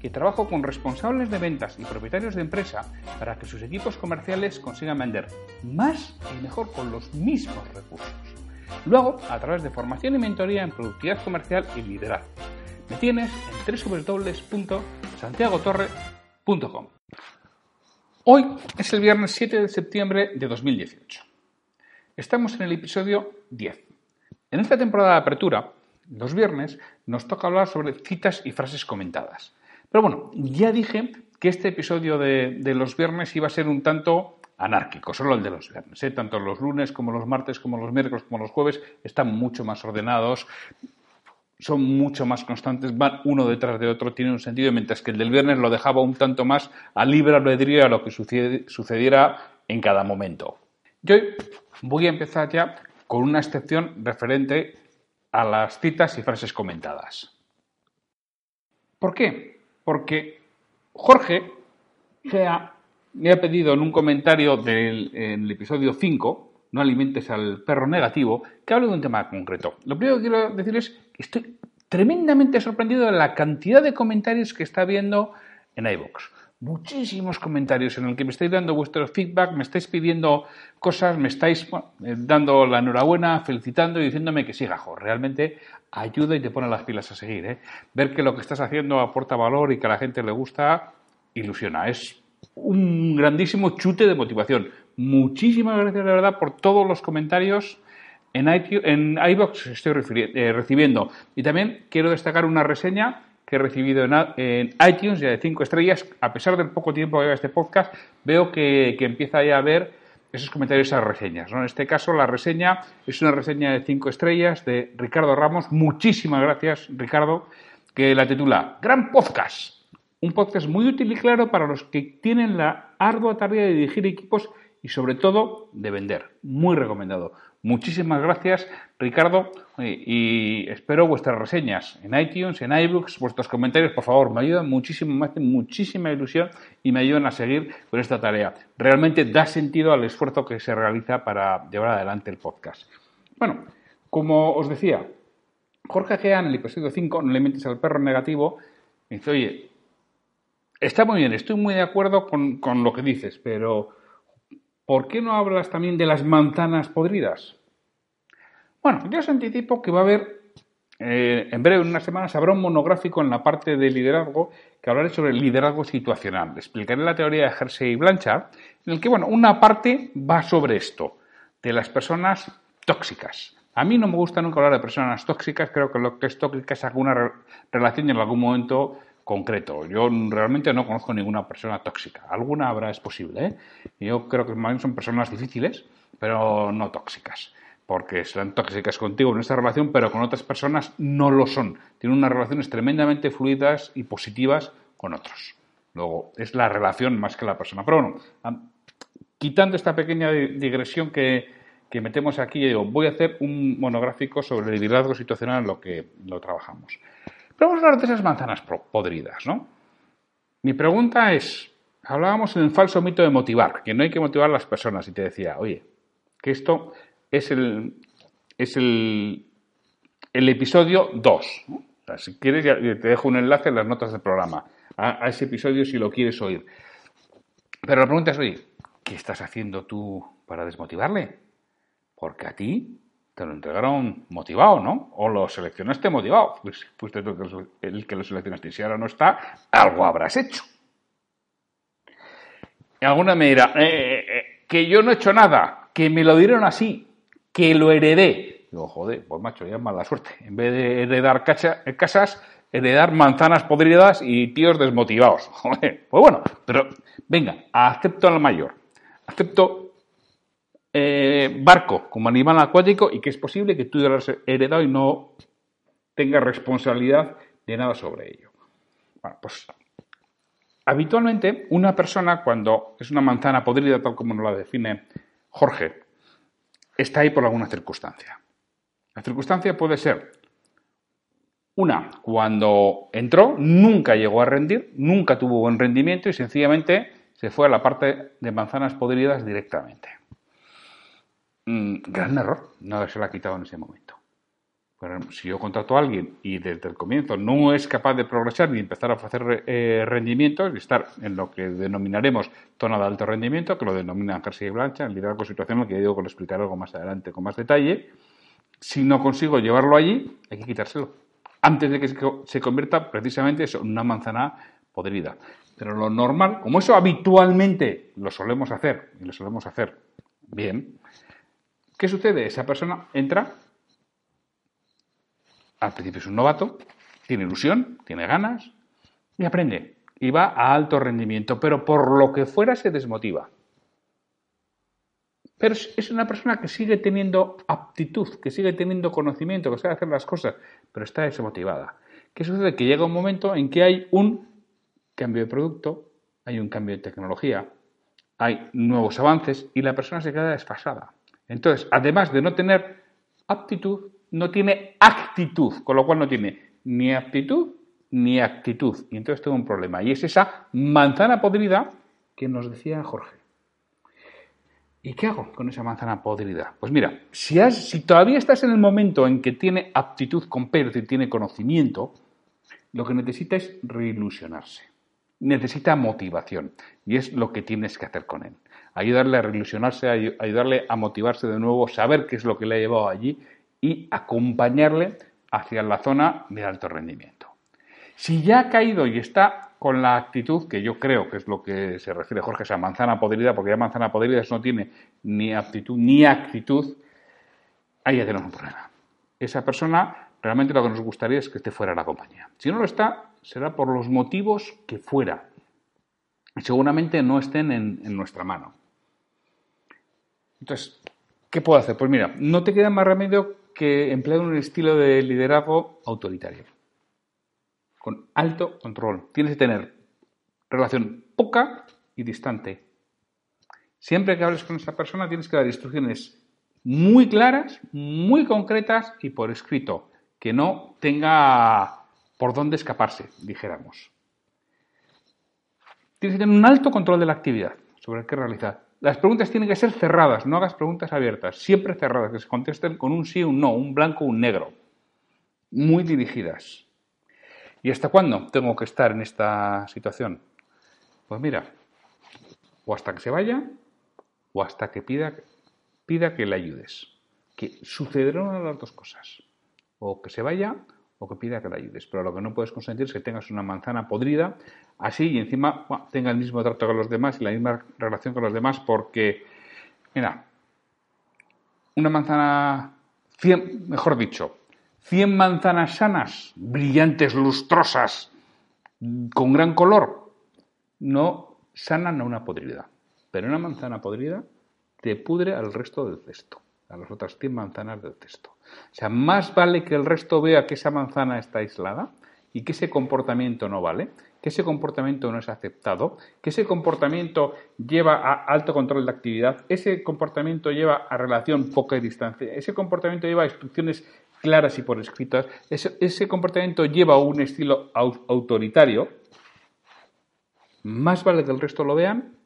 que trabajo con responsables de ventas y propietarios de empresa para que sus equipos comerciales consigan vender más y mejor con los mismos recursos. Lo hago a través de formación y mentoría en productividad comercial y liderazgo. Me tienes en www.santiagotorre.com. Hoy es el viernes 7 de septiembre de 2018. Estamos en el episodio 10. En esta temporada de apertura, los viernes, nos toca hablar sobre citas y frases comentadas. Pero bueno, ya dije que este episodio de, los viernes iba a ser un tanto anárquico, solo el de los viernes. ¿eh? Tanto los lunes como los martes, como los miércoles, como los jueves están mucho más ordenados, son mucho más constantes, van uno detrás de otro, tienen un sentido, mientras que el del viernes lo dejaba un tanto más a libre albedrío a lo que sucediera en cada momento. Yo voy a empezar ya con una excepción referente a las citas y frases comentadas. ¿Por qué? Porque Jorge me ha pedido en un comentario del el episodio 5, no alimentes al perro negativo, que hable de un tema concreto. Lo primero que quiero decir es que estoy tremendamente sorprendido de la cantidad de comentarios que está viendo en iVoox muchísimos comentarios en el que me estáis dando vuestro feedback, me estáis pidiendo cosas, me estáis eh, dando la enhorabuena, felicitando y diciéndome que siga, jo, realmente ayuda y te pone las pilas a seguir. ¿eh? Ver que lo que estás haciendo aporta valor y que a la gente le gusta, ilusiona. Es un grandísimo chute de motivación. Muchísimas gracias de verdad por todos los comentarios en, iTunes, en estoy eh, recibiendo. Y también quiero destacar una reseña que he recibido en, iTunes, ya de 5 estrellas. A pesar del poco tiempo que lleva este podcast, veo que, empieza ya a ver esos comentarios, esas reseñas. En este caso, la reseña es una reseña de 5 estrellas de Ricardo Ramos. Muchísimas gracias, Ricardo, que la titula Gran Podcast. Un podcast muy útil y claro para los que tienen la ardua tarea de dirigir equipos y sobre todo de vender. Muy recomendado. Muchísimas gracias, Ricardo, y espero vuestras reseñas en iTunes, en iBooks, vuestros comentarios, por favor, me ayudan muchísimo, me hacen muchísima ilusión y me ayudan a seguir con esta tarea. Realmente da sentido al esfuerzo que se realiza para llevar adelante el podcast. Bueno, como os decía, Jorge Gea en el episodio 5, no le mentes al perro negativo, me dice, oye, está muy bien, estoy muy de acuerdo con, con lo que dices, pero ¿por qué no hablas también de las manzanas podridas? Bueno, yo os anticipo que va a haber, eh, en breve, en unas semanas, habrá un monográfico en la parte de liderazgo que hablaré sobre el liderazgo situacional. Explicaré la teoría de Hersey y Blanchard, en el que, bueno, una parte va sobre esto, de las personas tóxicas. A mí no me gusta nunca hablar de personas tóxicas, creo que lo que es tóxica es alguna relación en algún momento concreto. Yo realmente no conozco ninguna persona tóxica. Alguna habrá, es posible. ¿eh? Yo creo que más bien son personas difíciles, pero no tóxicas. Porque serán tóxicas contigo en esta relación, pero con otras personas no lo son. Tienen unas relaciones tremendamente fluidas y positivas con otros. Luego, es la relación más que la persona. Pero bueno, quitando esta pequeña digresión que, que metemos aquí, yo voy a hacer un monográfico sobre el liderazgo situacional en lo que lo trabajamos. Pero vamos a hablar de esas manzanas podridas, ¿no? Mi pregunta es, hablábamos en el falso mito de motivar, que no hay que motivar a las personas, y te decía, oye, que esto es el, es el, el episodio 2. si quieres, te dejo un enlace en las notas del programa a, a, ese episodio si lo quieres oír. Pero la pregunta es, oye, ¿qué estás haciendo tú para desmotivarle? Porque a ti te lo entregaron motivado, ¿no? O lo seleccionaste motivado. Pues fuiste tú el que lo seleccionaste. Y si ahora no está, algo habrás hecho. Y alguna me dirá, eh, eh, eh, que yo no he hecho nada, que me lo dieron así, que lo heredé. Digo, joder, pues macho, ya es mala suerte. En vez de heredar casas, heredar manzanas podridas y tíos desmotivados. Joder, pues bueno, pero venga, acepto al mayor. Acepto eh, barco como animal acuático y que es posible que tú lo hayas heredado y no tengas responsabilidad de nada sobre ello. Bueno, pues habitualmente una persona cuando es una manzana podrida, tal como nos la define Jorge, está ahí por alguna circunstancia. La circunstancia puede ser una, cuando entró, nunca llegó a rendir, nunca tuvo buen rendimiento y sencillamente se fue a la parte de manzanas podridas directamente. Mm, gran error no haberse la quitado en ese momento. si yo contrato a alguien y desde el comienzo no es capaz de progresar ni empezar a ofrecer eh, rendimientos y estar en lo que denominaremos zona de alto rendimiento, que lo denominan Jersey y Blancha, en liderazgo situacional, que digo que lo explicaré algo más adelante con más detalle, si no consigo llevarlo allí, hay que quitárselo. Antes de que se convierta precisamente eso, en una manzana podrida. Pero lo normal, como eso habitualmente lo solemos hacer, y lo solemos hacer bien, ¿qué sucede? Esa persona entra, al principio es un novato, tiene ilusión, tiene ganas, y aprende. Y va a alto rendimiento, pero por lo que fuera se desmotiva. Pero es una persona que sigue teniendo aptitud, que sigue teniendo conocimiento, que sabe hacer las cosas, pero está desmotivada. ¿Qué sucede? Que llega un momento en que hay un cambio de producto, hay un cambio de tecnología, hay nuevos avances y la persona se queda desfasada. Entonces, además de no tener aptitud, no tiene actitud, con lo cual no tiene ni aptitud ni actitud. Y entonces tengo un problema. Y es esa manzana podrida que nos decía Jorge. ¿Y qué hago con esa manzana podrida? Pues mira, si, todavía estás en el momento en que tiene aptitud con y tiene conocimiento, lo que necesita es reilusionarse. Necesita motivación. Y es lo que tienes que hacer con él. Ayudarle a reilusionarse, ayudarle a motivarse de nuevo, saber qué es lo que le ha llevado allí y acompañarle hacia la zona de alto rendimiento. Si ya ha caído y está con la actitud que yo creo que es lo que se refiere Jorge, esa manzana podrida, porque ya manzana podrida no tiene ni aptitud ni actitud, ahí ya tenemos un problema. Esa persona realmente lo que nos gustaría es que esté fuera de la compañía. Si no lo está, será por los motivos que fuera. Seguramente no estén en, nuestra mano. Entonces, ¿qué puedo hacer? Pues mira, no te queda más remedio que emplear un estilo de liderazgo autoritario con alto control. Tienes que tener relación poca y distante. Siempre que hables con esa persona tienes que dar instrucciones muy claras, muy concretas y por escrito, que no tenga por dónde escaparse, dijéramos. Tienes que tener un alto control de la actividad sobre qué realizar. Las preguntas tienen que ser cerradas, no hagas preguntas abiertas, siempre cerradas, que se contesten con un sí, un no, un blanco, un negro. Muy dirigidas. ¿Y hasta cuándo tengo que estar en esta situación? Pues mira, o hasta que se vaya o hasta que pida, pida que le ayudes. Que sucederán las dos cosas. O que se vaya o que pida que le ayudes. Pero lo que no puedes consentir es que tengas una manzana podrida así y encima tenga el mismo trato con los demás y la misma relación con los demás porque, mira, una manzana, mejor dicho, 100 manzanas sanas, brillantes, lustrosas, con gran color, no sanan a una podrida. Pero una manzana podrida te pudre al resto del cesto, a las otras 100 manzanas del cesto. O sea, más vale que el resto vea que esa manzana está aislada y que ese comportamiento no vale, que ese comportamiento no es aceptado, que ese comportamiento lleva a alto control de actividad, ese comportamiento lleva a relación poca distancia, ese comportamiento lleva a instrucciones claras y por escritas, ese, comportamiento lleva a un estilo autoritario, más vale que el resto lo vean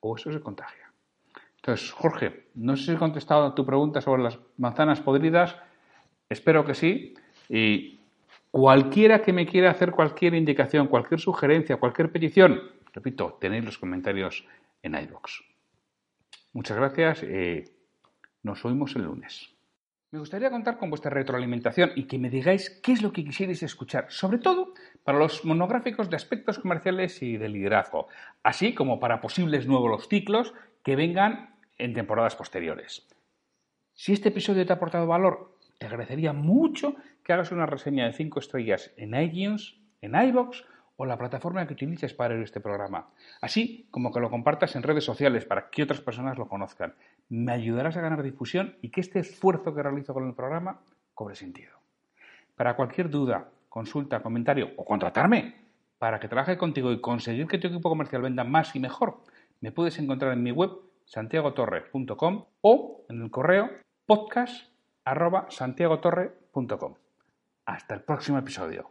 o eso se contagia. Entonces, Jorge, no sé si he contestado a tu pregunta sobre las manzanas podridas, espero que sí, y cualquiera que me quiera hacer cualquier indicación, cualquier sugerencia, cualquier petición, repito, tenéis los comentarios en iVoox. Muchas gracias y nos oímos el lunes. Me gustaría contar con vuestra retroalimentación y que me digáis qué es lo que quisierais escuchar, sobre todo para los monográficos de aspectos comerciales y de liderazgo, así como para posibles nuevos ciclos que vengan en temporadas posteriores. Si este episodio te ha aportado valor, te agradecería mucho que hagas una reseña de 5 estrellas en iTunes, en iBox o la plataforma que utilices para este programa, así como que lo compartas en redes sociales para que otras personas lo conozcan. Me ayudarás a ganar difusión y que este esfuerzo que realizo con el programa cobre sentido. Para cualquier duda, consulta, comentario o contratarme para que trabaje contigo y conseguir que tu equipo comercial venda más y mejor, me puedes encontrar en mi web santiagotorre.com o en el correo podcast@santiagotorre.com. Hasta el próximo episodio.